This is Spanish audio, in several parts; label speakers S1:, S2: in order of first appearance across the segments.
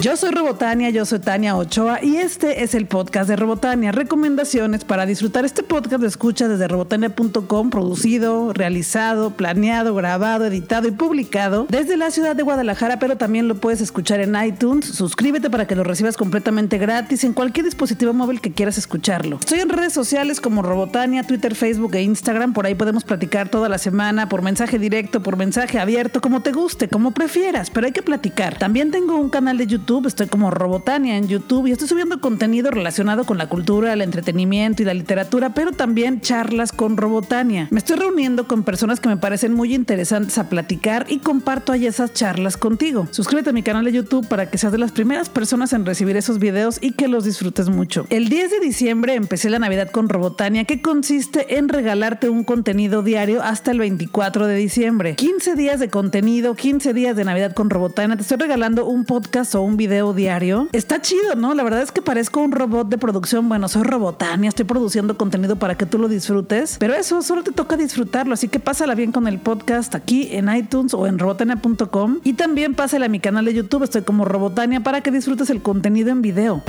S1: Yo soy Robotania, yo soy Tania Ochoa y este es el podcast de Robotania. Recomendaciones para disfrutar este podcast de escucha desde robotania.com, producido, realizado, planeado, grabado, editado y publicado desde la ciudad de Guadalajara, pero también lo puedes escuchar en iTunes. Suscríbete para que lo recibas completamente gratis en cualquier dispositivo móvil que quieras escucharlo. Estoy en redes sociales como Robotania, Twitter, Facebook e Instagram. Por ahí podemos platicar toda la semana por mensaje directo, por mensaje abierto, como te guste, como prefieras, pero hay que platicar. También tengo un canal de YouTube estoy como Robotania en YouTube y estoy subiendo contenido relacionado con la cultura, el entretenimiento y la literatura, pero también charlas con Robotania. Me estoy reuniendo con personas que me parecen muy interesantes a platicar y comparto ahí esas charlas contigo. Suscríbete a mi canal de YouTube para que seas de las primeras personas en recibir esos videos y que los disfrutes mucho. El 10 de diciembre empecé la Navidad con Robotania, que consiste en regalarte un contenido diario hasta el 24 de diciembre. 15 días de contenido, 15 días de Navidad con Robotania. Te estoy regalando un podcast o un video diario. Está chido, ¿no? La verdad es que parezco un robot de producción. Bueno, soy Robotania, estoy produciendo contenido para que tú lo disfrutes, pero eso solo te toca disfrutarlo, así que pásala bien con el podcast aquí en iTunes o en robotania.com y también pásala a mi canal de YouTube, estoy como Robotania para que disfrutes el contenido en video.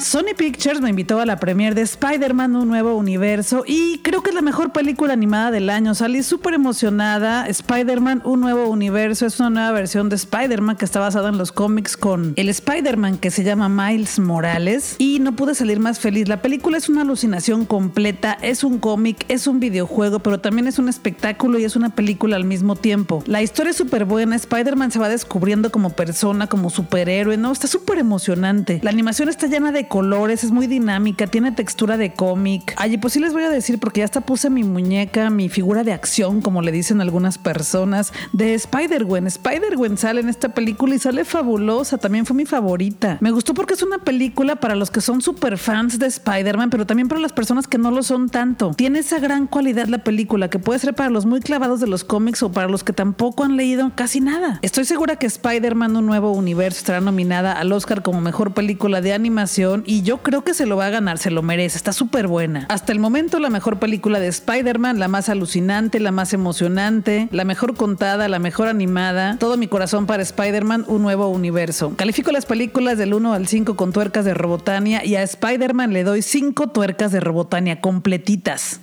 S1: Sony Pictures me invitó a la premiere de Spider-Man Un Nuevo Universo y creo que es la mejor película animada del año. Salí súper emocionada. Spider-Man Un Nuevo Universo es una nueva versión de Spider-Man que está basada en los cómics con el Spider-Man que se llama Miles Morales y no pude salir más feliz. La película es una alucinación completa, es un cómic, es un videojuego, pero también es un espectáculo y es una película al mismo tiempo. La historia es súper buena, Spider-Man se va descubriendo como persona, como superhéroe, ¿no? Está súper emocionante. La animación está llena de colores, es muy dinámica, tiene textura de cómic. Ay, pues sí les voy a decir, porque ya hasta puse mi muñeca, mi figura de acción, como le dicen algunas personas, de Spider-Gwen. Spider-Gwen sale en esta película y sale fabulosa, también fue mi favorita. Me gustó porque es una película para los que son super fans de Spider-Man, pero también para las personas que no lo son tanto. Tiene esa gran cualidad la película, que puede ser para los muy clavados de los cómics o para los que tampoco han leído casi nada. Estoy segura que Spider-Man Un Nuevo Universo estará nominada al Oscar como mejor película de animación y yo creo que se lo va a ganar, se lo merece, está súper buena. Hasta el momento la mejor película de Spider-Man, la más alucinante, la más emocionante, la mejor contada, la mejor animada. Todo mi corazón para Spider-Man, un nuevo universo. Califico las películas del 1 al 5 con tuercas de Robotania y a Spider-Man le doy 5 tuercas de Robotania completitas.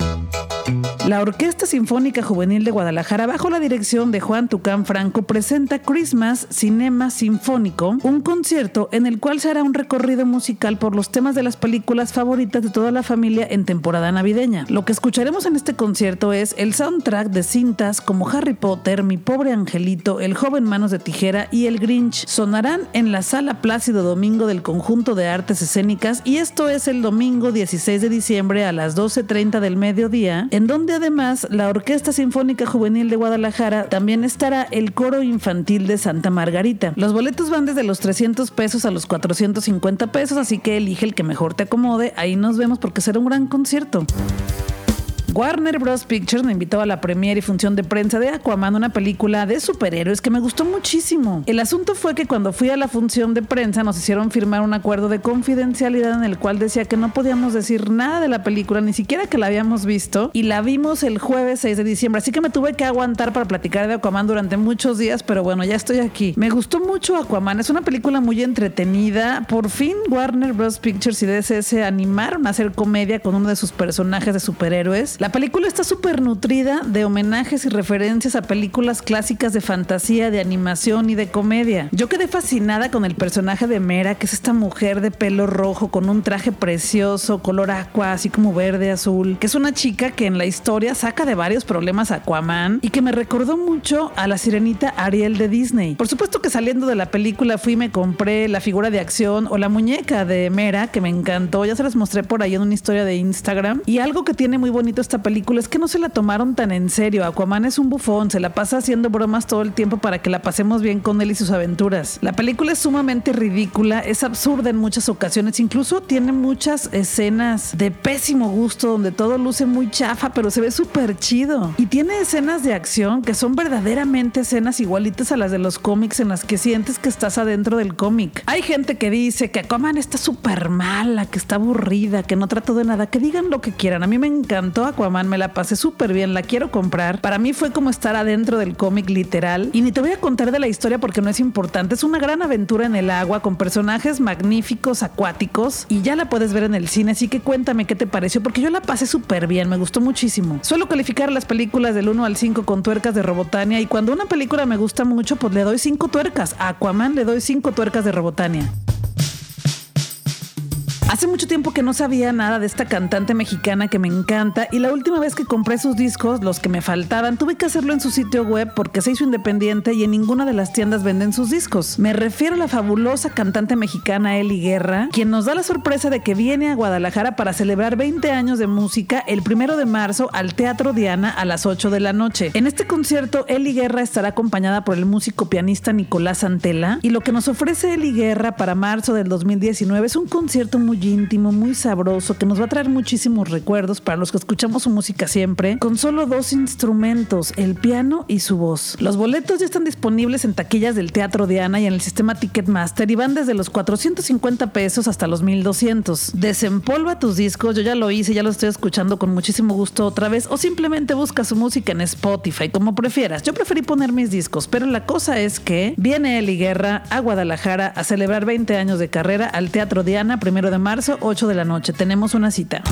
S1: La Orquesta Sinfónica Juvenil de Guadalajara, bajo la dirección de Juan Tucán Franco, presenta Christmas Cinema Sinfónico, un concierto en el cual se hará un recorrido musical por los temas de las películas favoritas de toda la familia en temporada navideña. Lo que escucharemos en este concierto es el soundtrack de cintas como Harry Potter, Mi pobre angelito, El joven manos de tijera y El Grinch. Sonarán en la sala Plácido Domingo del Conjunto de Artes Escénicas y esto es el domingo 16 de diciembre a las 12.30 del mediodía, en donde además la Orquesta Sinfónica Juvenil de Guadalajara también estará el Coro Infantil de Santa Margarita. Los boletos van desde los 300 pesos a los 450 pesos, así que elige el que mejor te acomode. Ahí nos vemos porque será un gran concierto. Warner Bros. Pictures me invitó a la premiere y función de prensa de Aquaman, una película de superhéroes que me gustó muchísimo. El asunto fue que cuando fui a la función de prensa nos hicieron firmar un acuerdo de confidencialidad en el cual decía que no podíamos decir nada de la película, ni siquiera que la habíamos visto, y la vimos el jueves 6 de diciembre, así que me tuve que aguantar para platicar de Aquaman durante muchos días, pero bueno, ya estoy aquí. Me gustó mucho Aquaman, es una película muy entretenida. Por fin Warner Bros. Pictures y DC animaron a hacer comedia con uno de sus personajes de superhéroes. La película está súper nutrida de homenajes y referencias a películas clásicas de fantasía, de animación y de comedia. Yo quedé fascinada con el personaje de Mera, que es esta mujer de pelo rojo con un traje precioso, color aqua, así como verde, azul, que es una chica que en la historia saca de varios problemas a Aquaman y que me recordó mucho a la sirenita Ariel de Disney. Por supuesto que saliendo de la película fui y me compré la figura de acción o la muñeca de Mera, que me encantó, ya se las mostré por ahí en una historia de Instagram. Y algo que tiene muy bonito esta película es que no se la tomaron tan en serio. Aquaman es un bufón, se la pasa haciendo bromas todo el tiempo para que la pasemos bien con él y sus aventuras. La película es sumamente ridícula, es absurda en muchas ocasiones, incluso tiene muchas escenas de pésimo gusto donde todo luce muy chafa, pero se ve súper chido. Y tiene escenas de acción que son verdaderamente escenas igualitas a las de los cómics en las que sientes que estás adentro del cómic. Hay gente que dice que Aquaman está súper mala, que está aburrida, que no trató de nada, que digan lo que quieran. A mí me encantó Aquaman Aquaman, me la pasé súper bien, la quiero comprar. Para mí fue como estar adentro del cómic literal. Y ni te voy a contar de la historia porque no es importante. Es una gran aventura en el agua con personajes magníficos, acuáticos. Y ya la puedes ver en el cine, así que cuéntame qué te pareció porque yo la pasé súper bien, me gustó muchísimo. Suelo calificar las películas del 1 al 5 con tuercas de Robotania y cuando una película me gusta mucho, pues le doy 5 tuercas. A Aquaman le doy 5 tuercas de Robotania. Hace mucho tiempo que no sabía nada de esta cantante mexicana que me encanta y la última vez que compré sus discos, los que me faltaban, tuve que hacerlo en su sitio web porque se hizo independiente y en ninguna de las tiendas venden sus discos. Me refiero a la fabulosa cantante mexicana Eli Guerra, quien nos da la sorpresa de que viene a Guadalajara para celebrar 20 años de música el primero de marzo al Teatro Diana a las 8 de la noche. En este concierto, Eli Guerra estará acompañada por el músico pianista Nicolás Santela y lo que nos ofrece Eli Guerra para marzo del 2019 es un concierto muy íntimo, muy sabroso, que nos va a traer muchísimos recuerdos para los que escuchamos su música siempre, con solo dos instrumentos, el piano y su voz. Los boletos ya están disponibles en taquillas del Teatro Diana y en el sistema Ticketmaster y van desde los 450 pesos hasta los 1200. Desempolva tus discos, yo ya lo hice, ya lo estoy escuchando con muchísimo gusto otra vez, o simplemente busca su música en Spotify, como prefieras. Yo preferí poner mis discos, pero la cosa es que viene Eli Guerra a Guadalajara a celebrar 20 años de carrera al Teatro Diana, primero de marzo, 8 de la noche. Tenemos una cita.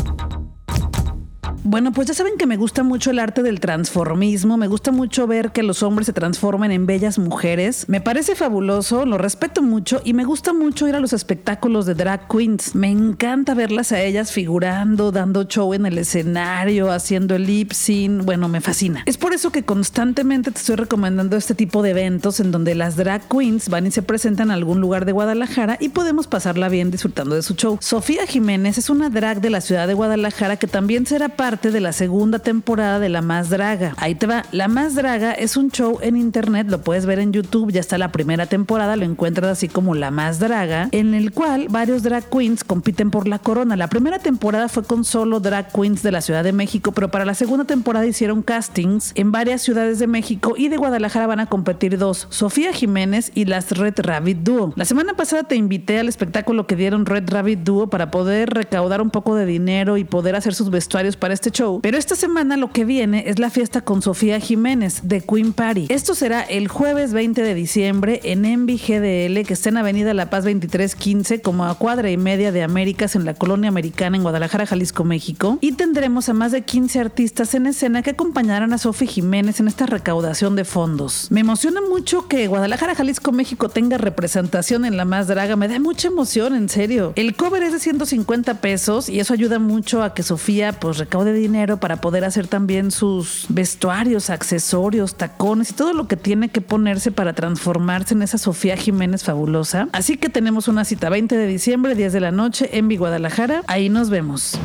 S1: Bueno, pues ya saben que me gusta mucho el arte del transformismo, me gusta mucho ver que los hombres se transformen en bellas mujeres, me parece fabuloso, lo respeto mucho y me gusta mucho ir a los espectáculos de drag queens. Me encanta verlas a ellas figurando, dando show en el escenario, haciendo el lip sync, bueno, me fascina. Es por eso que constantemente te estoy recomendando este tipo de eventos en donde las drag queens van y se presentan a algún lugar de Guadalajara y podemos pasarla bien disfrutando de su show. Sofía Jiménez es una drag de la ciudad de Guadalajara que también será parte de la segunda temporada de La Más Draga. Ahí te va. La Más Draga es un show en internet, lo puedes ver en YouTube, ya está la primera temporada, lo encuentras así como La Más Draga, en el cual varios drag queens compiten por la corona. La primera temporada fue con solo drag queens de la Ciudad de México, pero para la segunda temporada hicieron castings en varias ciudades de México y de Guadalajara van a competir dos, Sofía Jiménez y las Red Rabbit Duo. La semana pasada te invité al espectáculo que dieron Red Rabbit Duo para poder recaudar un poco de dinero y poder hacer sus vestuarios para este show. Pero esta semana lo que viene es la fiesta con Sofía Jiménez de Queen Party. Esto será el jueves 20 de diciembre en Envy GDL, que está en Avenida La Paz 2315, como a cuadra y media de Américas en la colonia americana en Guadalajara, Jalisco, México. Y tendremos a más de 15 artistas en escena que acompañarán a Sofía Jiménez en esta recaudación de fondos. Me emociona mucho que Guadalajara, Jalisco, México tenga representación en la más draga. Me da mucha emoción, en serio. El cover es de 150 pesos y eso ayuda mucho a que Sofía pues recaude dinero para poder hacer también sus vestuarios, accesorios, tacones y todo lo que tiene que ponerse para transformarse en esa Sofía Jiménez fabulosa. Así que tenemos una cita 20 de diciembre, 10 de la noche en Guadalajara. Ahí nos vemos.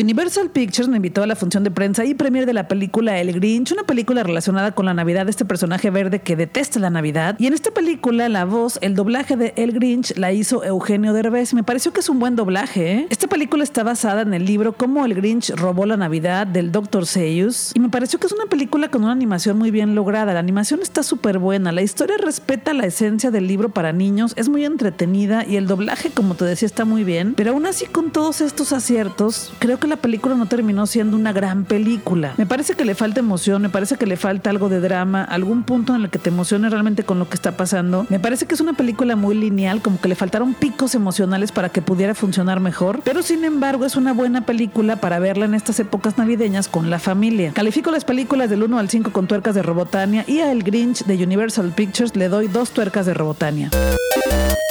S1: Universal Pictures me invitó a la función de prensa y premier de la película El Grinch, una película relacionada con la Navidad de este personaje verde que detesta la Navidad. Y en esta película, la voz, el doblaje de El Grinch la hizo Eugenio Derbez me pareció que es un buen doblaje. ¿eh? Esta película está basada en el libro Cómo el Grinch robó la Navidad del Dr. Seuss y me pareció que es una película con una animación muy bien lograda. La animación está súper buena, la historia respeta la esencia del libro para niños, es muy entretenida y el doblaje, como te decía, está muy bien. Pero aún así, con todos estos aciertos, creo que la película no terminó siendo una gran película. Me parece que le falta emoción, me parece que le falta algo de drama, algún punto en el que te emocione realmente con lo que está pasando. Me parece que es una película muy lineal, como que le faltaron picos emocionales para que pudiera funcionar mejor, pero sin embargo es una buena película para verla en estas épocas navideñas con la familia. Califico las películas del 1 al 5 con tuercas de Robotania y a El Grinch de Universal Pictures le doy dos tuercas de Robotania.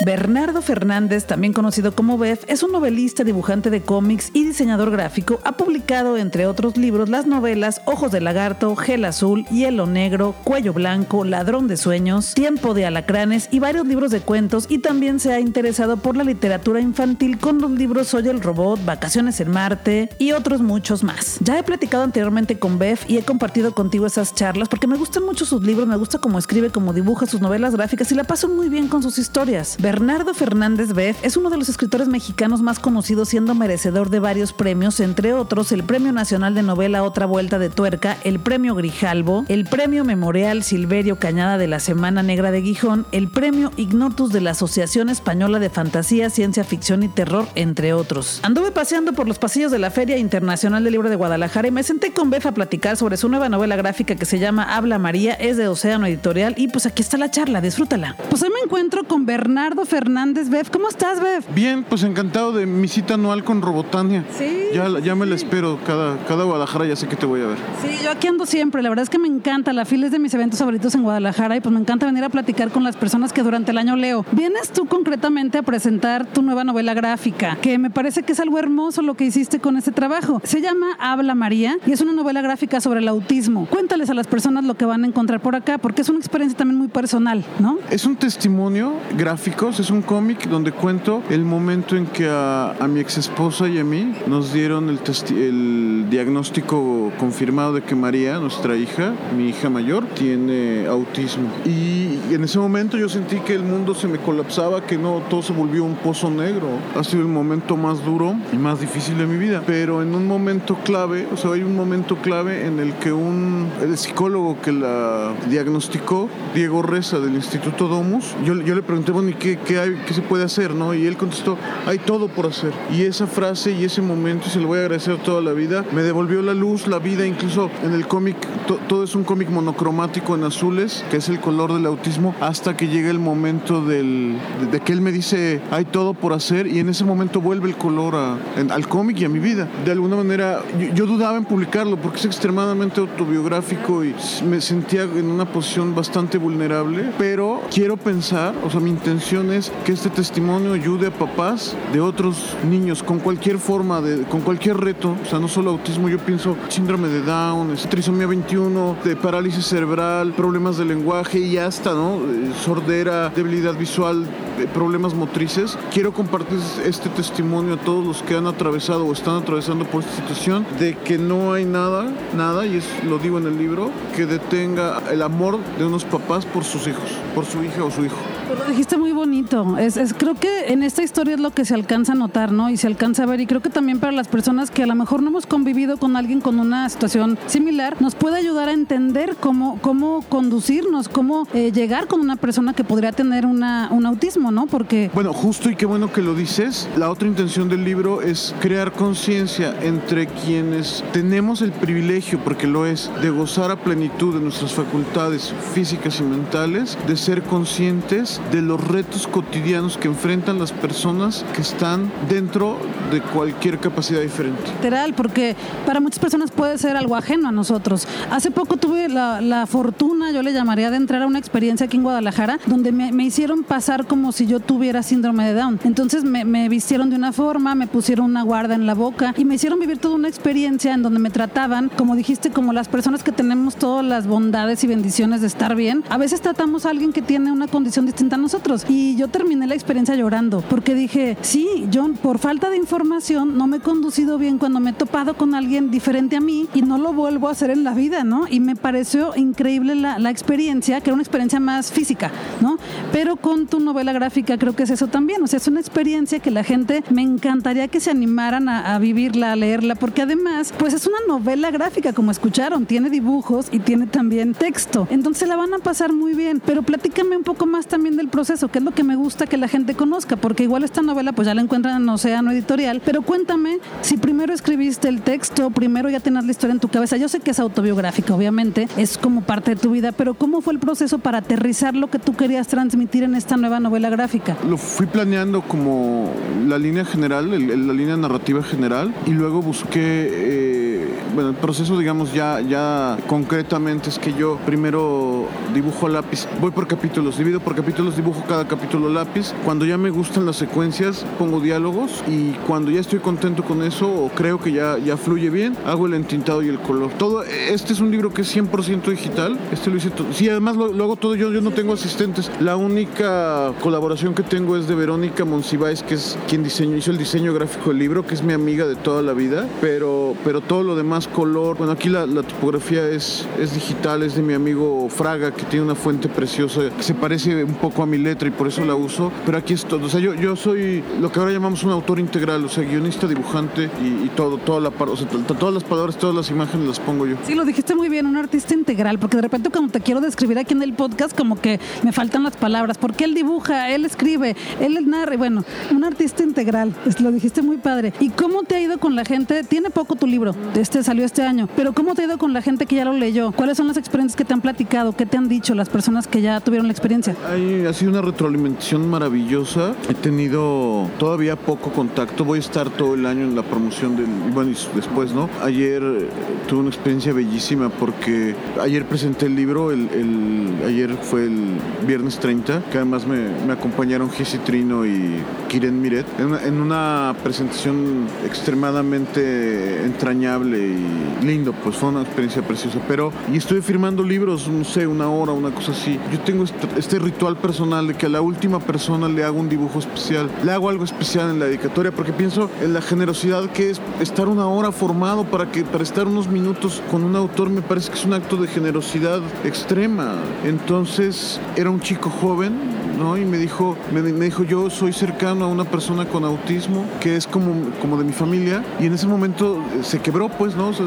S1: Bernardo Fernández, también conocido como Beth, es un novelista, dibujante de cómics y diseñador gráfico. Ha publicado, entre otros libros, las novelas Ojos de Lagarto, Gel Azul, Hielo Negro, Cuello Blanco, Ladrón de Sueños, Tiempo de Alacranes y varios libros de cuentos y también se ha interesado por la literatura infantil con los libros Soy el Robot, Vacaciones en Marte y otros muchos más. Ya he platicado anteriormente con Beth y he compartido contigo esas charlas porque me gustan mucho sus libros, me gusta cómo escribe, cómo dibuja sus novelas gráficas y la paso muy bien con sus historias.
S2: Bernardo Fernández Beff es uno de los escritores mexicanos más conocidos siendo merecedor de varios premios, entre otros el Premio Nacional de Novela Otra Vuelta de Tuerca, el Premio Grijalbo, el Premio Memorial Silverio Cañada de la Semana Negra de Gijón, el Premio Ignotus de la Asociación Española de Fantasía, Ciencia Ficción y Terror, entre otros. Anduve paseando por los pasillos de la Feria Internacional del Libro de Guadalajara y me senté con Beff a platicar sobre su nueva novela gráfica que se llama Habla María, es de Océano Editorial y pues aquí está la charla, disfrútala. Pues hoy me encuentro con Bernardo Fernández Beff. ¿Cómo estás, Beff?
S3: Bien, pues encantado de mi cita anual con Robotania.
S2: Sí.
S3: Ya, ya me la espero, cada, cada Guadalajara ya sé que te voy a ver.
S2: Sí, yo aquí ando siempre. La verdad es que me encanta. La fila es de mis eventos favoritos en Guadalajara y pues me encanta venir a platicar con las personas que durante el año leo. Vienes tú concretamente a presentar tu nueva novela gráfica, que me parece que es algo hermoso lo que hiciste con este trabajo. Se llama Habla María y es una novela gráfica sobre el autismo. Cuéntales a las personas lo que van a encontrar por acá, porque es una experiencia también muy personal, ¿no?
S3: Es un testimonio gráfico, es un cómic donde cuento el momento en que a, a mi ex esposa y a mí nos dieron el, el diagnóstico confirmado de que María, nuestra hija, mi hija mayor, tiene autismo. Y en ese momento yo sentí que el mundo se me colapsaba, que no todo se volvió un pozo negro. Ha sido el momento más duro y más difícil de mi vida. Pero en un momento clave, o sea, hay un momento clave en el que un el psicólogo que la diagnosticó, Diego Reza del Instituto Domus, yo, yo le pregunté, bueno, ¿y qué, qué, hay, qué se puede hacer? ¿no? Y él contestó, hay todo por hacer. Y esa frase y ese momento, se lo voy a agradecer toda la vida, me devolvió la luz, la vida, incluso en el cómic, to, todo es un cómic monocromático en azules, que es el color del autismo, hasta que llega el momento del, de, de, que él me dice, hay todo por hacer, y en ese momento vuelve el color a, en, al cómic y a mi vida. De alguna manera, yo, yo dudaba en publicarlo porque es extremadamente autobiográfico y me sentía en una posición bastante vulnerable, pero quiero pensar, o sea, mi intención es que este testimonio ayude a papás de otros niños con cualquier forma, de, con cualquier reto, o sea, no solo autismo, yo pienso síndrome de Down, trisomía 21, de parálisis cerebral, problemas de lenguaje y hasta, ¿no? Sordera, debilidad visual, problemas motrices. Quiero compartir este testimonio a todos los que han atravesado o están atravesando por esta situación de que no hay nada, nada, y es, lo digo en el libro, que detenga el amor de unos papás por sus hijos, por su hija o su hijo.
S2: Lo dijiste muy bonito. Es, es, creo que en esta historia es lo que se alcanza a notar, ¿no? Y se alcanza a ver. Y creo que también para las personas que a lo mejor no hemos convivido con alguien con una situación similar, nos puede ayudar a entender cómo, cómo conducirnos, cómo eh, llegar con una persona que podría tener una, un autismo, ¿no? Porque.
S3: Bueno, justo y qué bueno que lo dices. La otra intención del libro es crear conciencia entre quienes tenemos el privilegio, porque lo es, de gozar a plenitud de nuestras facultades físicas y mentales, de ser conscientes de los retos cotidianos que enfrentan las personas que están dentro de cualquier capacidad diferente.
S2: Literal, porque para muchas personas puede ser algo ajeno a nosotros. Hace poco tuve la, la fortuna, yo le llamaría, de entrar a una experiencia aquí en Guadalajara, donde me, me hicieron pasar como si yo tuviera síndrome de Down. Entonces me, me, vistieron de una forma, me pusieron una guarda en la boca y me hicieron vivir toda una experiencia en donde me trataban, como dijiste, como las personas que tenemos todas las bondades y bendiciones de estar bien. A veces tratamos a alguien que tiene una condición distinta a nosotros. Y yo terminé la experiencia llorando, porque dije, sí, yo por falta de información no me he conducido bien cuando me he topado con alguien diferente a mí y no lo vuelvo a hacer en la vida, ¿no? Y me pareció increíble la, la experiencia, que era una experiencia más física, ¿no? Pero con tu novela gráfica creo que es eso también, o sea, es una experiencia que la gente me encantaría que se animaran a, a vivirla, a leerla, porque además, pues es una novela gráfica, como escucharon, tiene dibujos y tiene también texto, entonces la van a pasar muy bien, pero platícame un poco más también del proceso, que es lo que me gusta que la gente conozca, porque igual esta novela pues ya la encuentran en Océano Editorial, pero cuéntame si primero escribiste el texto, primero ya tenías la historia en tu cabeza, yo sé que es autobiográfica, obviamente, es como parte de tu vida, pero ¿cómo fue el proceso para aterrizar lo que tú querías transmitir en esta nueva novela gráfica?
S3: Lo fui planeando como la línea general, la línea narrativa general, y luego busqué... Eh, bueno, el proceso, digamos, ya, ya concretamente es que yo primero dibujo lápiz, voy por capítulos, divido por capítulos, dibujo cada capítulo lápiz. Cuando ya me gustan las secuencias, pongo diálogos y cuando ya estoy contento con eso o creo que ya, ya fluye bien, hago el entintado y el color. Todo, este es un libro que es 100% digital. Este lo hice todo. Sí, además lo, lo, hago todo yo, yo no tengo asistentes. La única colaboración que tengo es de Verónica Monsiváis, que es quien diseñó, hizo el diseño gráfico del libro, que es mi amiga de toda la vida, pero, pero todo lo demás más color. Bueno, aquí la, la tipografía es, es digital, es de mi amigo Fraga, que tiene una fuente preciosa que se parece un poco a mi letra y por eso la uso. Pero aquí es todo. O sea, yo, yo soy lo que ahora llamamos un autor integral, o sea, guionista, dibujante y, y todo, toda la, o sea, todas las palabras, todas las imágenes las pongo yo.
S2: Sí, lo dijiste muy bien, un artista integral, porque de repente cuando te quiero describir aquí en el podcast, como que me faltan las palabras, porque él dibuja, él escribe, él narra, bueno, un artista integral, lo dijiste muy padre. ¿Y cómo te ha ido con la gente? Tiene poco tu libro, este salió este año, pero ¿cómo te ha ido con la gente que ya lo leyó? ¿Cuáles son las experiencias que te han platicado? ¿Qué te han dicho las personas que ya tuvieron la experiencia?
S3: Hay, ha sido una retroalimentación maravillosa. He tenido todavía poco contacto. Voy a estar todo el año en la promoción del. Bueno, y después, ¿no? Ayer eh, tuve una experiencia bellísima porque ayer presenté el libro. El, el ayer fue el viernes 30, que además me, me acompañaron Jesse Trino y Kiren Miret en una, en una presentación extremadamente entrañable y lindo. Pues fue una experiencia preciosa. Pero, y estoy firmando libros, no sé, una hora, una cosa así. Yo tengo este, este ritual personal de que a la última persona le hago un dibujo especial, le hago algo especial en la dedicatoria, porque pienso en la generosidad que es estar una hora formado para que para estar unos minutos con un autor me parece que es un acto de generosidad extrema. Entonces era un chico joven, ¿no? Y me dijo, me, me dijo yo soy cercano a una persona con autismo que es como, como de mi familia y en ese momento eh, se quebró, pues, ¿no? O sea,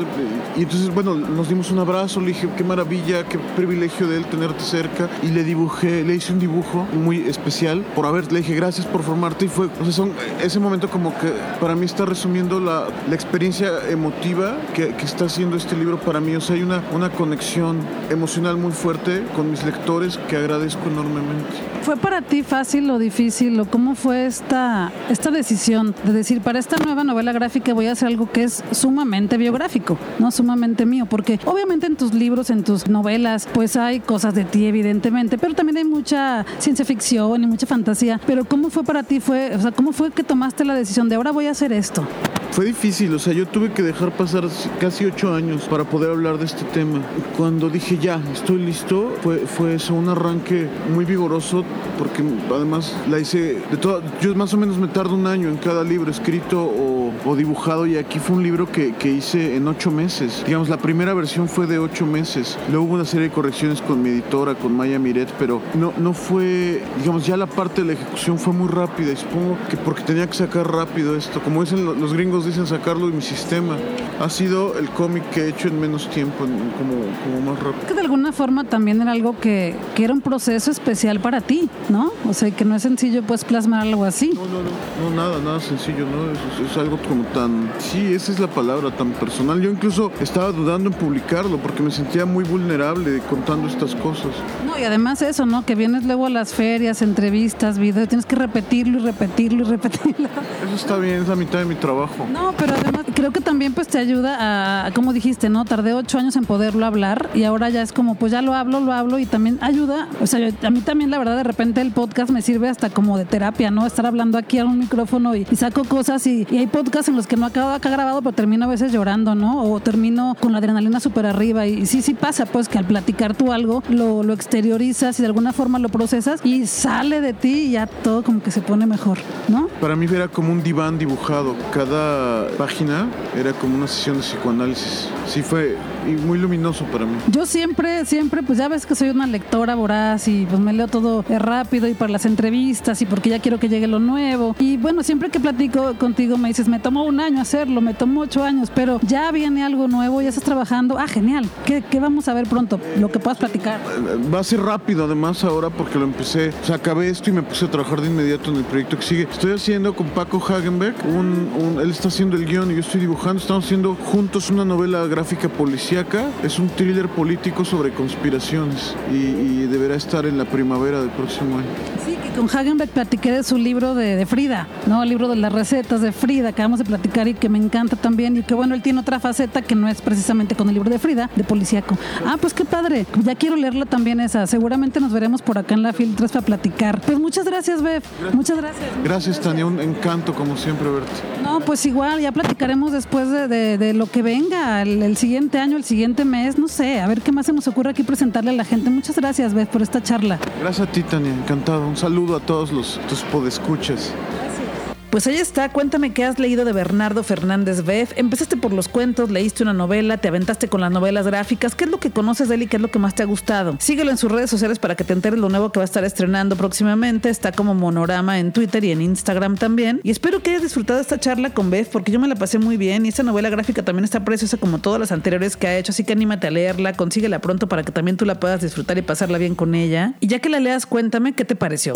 S3: y entonces, bueno, nos dimos un abrazo, le dije, qué maravilla, qué privilegio de él tenerte cerca y le dibujé, le hice un dibujo muy especial por haber, le dije gracias por formarte y fue, o sea, son, ese momento como que para mí está resumiendo la, la experiencia emotiva que, que, está haciendo este libro para mí, o sea, hay una, una conexión emocional muy fuerte con mis lectores que agradezco enormemente.
S2: ¿Fue para ti fácil o difícil o cómo fue esta, esta decisión de decir, para esta nueva novela gráfica voy a hacer algo que es sumamente biográfico, no sumamente mío? Porque obviamente en tus libros, en tus novelas, pues hay cosas de ti evidentemente, pero también hay mucha ciencia ficción y mucha fantasía. Pero ¿cómo fue para ti? Fue, o sea, ¿cómo fue que tomaste la decisión de ahora voy a hacer esto?
S3: Fue difícil, o sea, yo tuve que dejar pasar casi ocho años para poder hablar de este tema. Cuando dije ya, estoy listo, fue, fue eso, un arranque muy vigoroso, porque además la hice de todo. Yo más o menos me tardo un año en cada libro, escrito o, o dibujado, y aquí fue un libro que, que, hice en ocho meses. Digamos, la primera versión fue de ocho meses. Luego hubo una serie de correcciones con mi editora, con Maya Miret, pero no, no fue, digamos, ya la parte de la ejecución fue muy rápida, y supongo que porque tenía que sacar rápido esto. Como dicen los gringos, dicen sacarlo de mi sistema. Ha sido el cómic que he hecho en menos tiempo, como, como más rápido.
S2: Que de alguna forma también era algo que, que, era un proceso especial para ti, ¿no? O sea, que no es sencillo pues plasmar algo así.
S3: No, no, no, no nada, nada sencillo, ¿no? Es, es, algo como tan, sí, esa es la palabra, tan personal. Yo incluso estaba dudando en publicarlo porque me sentía muy vulnerable contando estas cosas.
S2: No, y además eso, ¿no? Que vienes luego a las ferias, entrevistas, videos, tienes que repetirlo y repetirlo y repetirlo.
S3: Eso está bien, es la mitad de mi trabajo.
S2: No, pero además creo que también pues te ayuda a, como dijiste, ¿no? Tardé ocho años en poderlo hablar y ahora ya es como, pues ya lo hablo, lo hablo y también ayuda. O sea, yo, a mí también la verdad de repente el podcast me sirve hasta como de terapia, ¿no? Estar hablando aquí a un micrófono y, saco cosas y, y, hay podcasts en los que no acabo acá grabado, pero termino a veces llorando, ¿no? O termino con la adrenalina súper arriba y, y, sí, sí pasa, pues que al platicar tú algo lo, lo exteriorizas y de alguna forma lo procesas y sale de ti y ya todo como que se pone mejor, ¿no?
S3: Para mí era como un diván dibujado. Cada página era como una sesión de psicoanálisis. Sí fue muy luminoso para mí.
S2: Yo siempre, siempre, pues ya ves que soy una lectora voraz y pues me leo todo rápido y para las entrevistas y porque ya quiero que llegue lo nuevo. Y bueno, siempre que platico contigo me dices, me tomó un año hacerlo, me tomó ocho años, pero ya viene algo nuevo, ya estás trabajando. Ah, genial. ¿Qué, qué vamos a ver pronto? Lo que puedas platicar.
S3: Va a ser rápido además ahora porque lo empecé, o sea, acabé esto y me puse a trabajar de inmediato en el proyecto que sigue. Estoy haciendo con Paco Hagenbeck, un, un, él está haciendo el guion y yo estoy dibujando, estamos haciendo juntos una novela gráfica policíaca. Es un thriller político sobre conspiraciones y, y, deberá estar en la primavera del próximo año.
S2: Sí, que con Hagenbeck platiqué de su libro de, de, Frida, ¿no? El libro de las recetas de Frida, que vamos a platicar y que me encanta también y que bueno, él tiene otra faceta que no es precisamente con el libro de Frida, de policíaco. Ah, pues qué padre, ya quiero leerla también esa. Seguramente nos veremos por acá en la Filtres para platicar. Pues muchas gracias, Bev. Gracias. Muchas gracias.
S3: Gracias, Tania. Un encanto como siempre verte.
S2: No, pues igual, ya platicaremos después de, de, de lo que venga, el, el siguiente año, el siguiente mes, no sé, a ver qué más se nos ocurre aquí presentarle a la gente. Muchas gracias, Beth, por esta charla.
S3: Gracias a ti, Tania, encantado. Un saludo a todos los tus podescuchas.
S1: Pues ahí está, cuéntame qué has leído de Bernardo Fernández Beff. Empezaste por los cuentos, leíste una novela, te aventaste con las novelas gráficas. ¿Qué es lo que conoces de él y qué es lo que más te ha gustado? Síguelo en sus redes sociales para que te enteres lo nuevo que va a estar estrenando próximamente. Está como Monorama en Twitter y en Instagram también. Y espero que hayas disfrutado esta charla con Beff porque yo me la pasé muy bien y esta novela gráfica también está preciosa como todas las anteriores que ha hecho, así que anímate a leerla, consíguela pronto para que también tú la puedas disfrutar y pasarla bien con ella. Y ya que la leas, cuéntame qué te pareció.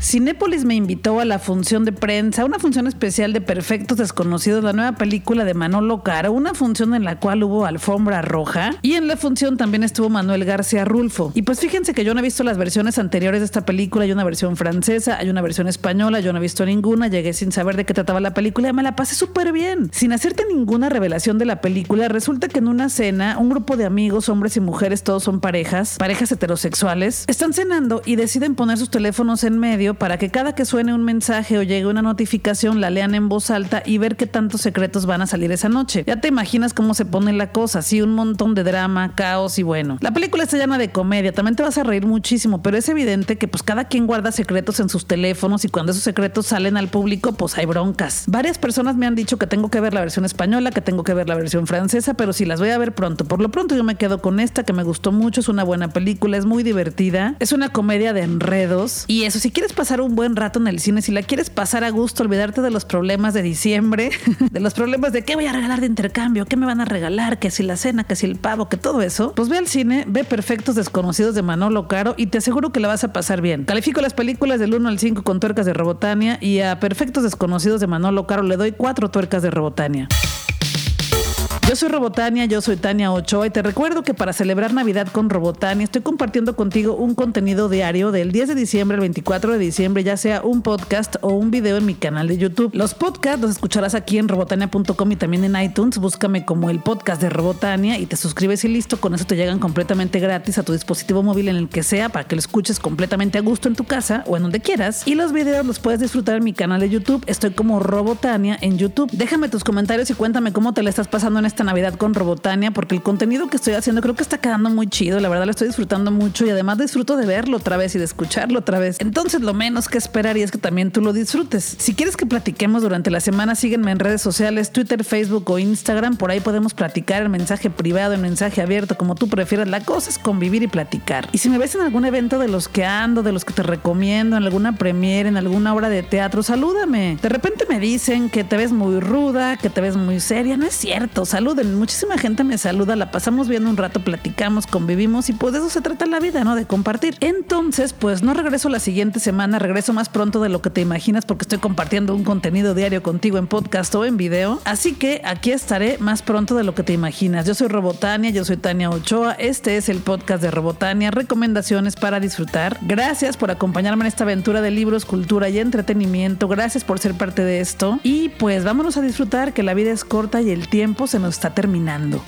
S1: Cinépolis me invitó a la función de prensa, una función especial de Perfectos Desconocidos, la nueva película de Manolo Caro, una función en la cual hubo alfombra roja y en la función también estuvo Manuel García Rulfo. Y pues fíjense que yo no he visto las versiones anteriores de esta película, hay una versión francesa, hay una versión española, yo no he visto ninguna, llegué sin saber de qué trataba la película y me la pasé súper bien. Sin hacerte ninguna revelación de la película, resulta que en una cena un grupo de amigos, hombres y mujeres, todos son parejas, parejas heterosexuales, están cenando y deciden poner sus teléfonos en medio para que cada que suene un mensaje o llegue una notificación la lean en voz alta y ver qué tantos secretos van a salir esa noche. Ya te imaginas cómo se pone la cosa, así un montón de drama, caos y bueno. La película está llena de comedia, también te vas a reír muchísimo, pero es evidente que pues cada quien guarda secretos en sus teléfonos y cuando esos secretos salen al público pues hay broncas. Varias personas me han dicho que tengo que ver la versión española, que tengo que ver la versión francesa, pero sí las voy a ver pronto. Por lo pronto yo me quedo con esta que me gustó mucho, es una buena película, es muy divertida, es una comedia de enredos y eso si quieres pasar un buen rato en el cine, si la quieres pasar a gusto, olvidarte de los problemas de diciembre, de los problemas de qué voy a regalar de intercambio, qué me van a regalar, que si la cena, que si el pavo, que todo eso, pues ve al cine, ve Perfectos Desconocidos de Manolo Caro y te aseguro que la vas a pasar bien. Califico las películas del 1 al 5 con tuercas de Robotania y a Perfectos Desconocidos de Manolo Caro le doy 4 tuercas de Robotania. Yo soy Robotania, yo soy Tania Ochoa y te recuerdo que para celebrar Navidad con Robotania estoy compartiendo contigo un contenido diario del 10 de diciembre al 24 de diciembre, ya sea un podcast o un video en mi canal de YouTube. Los podcasts los escucharás aquí en robotania.com y también en iTunes. Búscame como el podcast de Robotania y te suscribes y listo. Con eso te llegan completamente gratis a tu dispositivo móvil en el que sea para que lo escuches completamente a gusto en tu casa o en donde quieras. Y los videos los puedes disfrutar en mi canal de YouTube. Estoy como Robotania en YouTube. Déjame tus comentarios y cuéntame cómo te le estás pasando en este Navidad con Robotania, porque el contenido que estoy haciendo creo que está quedando muy chido. La verdad lo estoy disfrutando mucho y además disfruto de verlo otra vez y de escucharlo otra vez. Entonces, lo menos que esperaría es que también tú lo disfrutes. Si quieres que platiquemos durante la semana, sígueme en redes sociales, Twitter, Facebook o Instagram. Por ahí podemos platicar en mensaje privado, en mensaje abierto, como tú prefieras. La cosa es convivir y platicar. Y si me ves en algún evento de los que ando, de los que te recomiendo, en alguna premiere, en alguna obra de teatro, salúdame. De repente me dicen que te ves muy ruda, que te ves muy seria. No es cierto. Muchísima gente me saluda, la pasamos viendo un rato, platicamos, convivimos y pues de eso se trata la vida, ¿no? De compartir. Entonces, pues no regreso la siguiente semana, regreso más pronto de lo que te imaginas porque estoy compartiendo un contenido diario contigo en podcast o en video. Así que aquí estaré más pronto de lo que te imaginas. Yo soy Robotania, yo soy Tania Ochoa. Este es el podcast de Robotania, recomendaciones para disfrutar. Gracias por acompañarme en esta aventura de libros, cultura y entretenimiento. Gracias por ser parte de esto. Y pues vámonos a disfrutar que la vida es corta y el tiempo se está terminando.